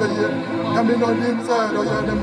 dẹ́ ọba abẹ́yẹ yàmi inside ní sẹ́ lọ́yẹ ní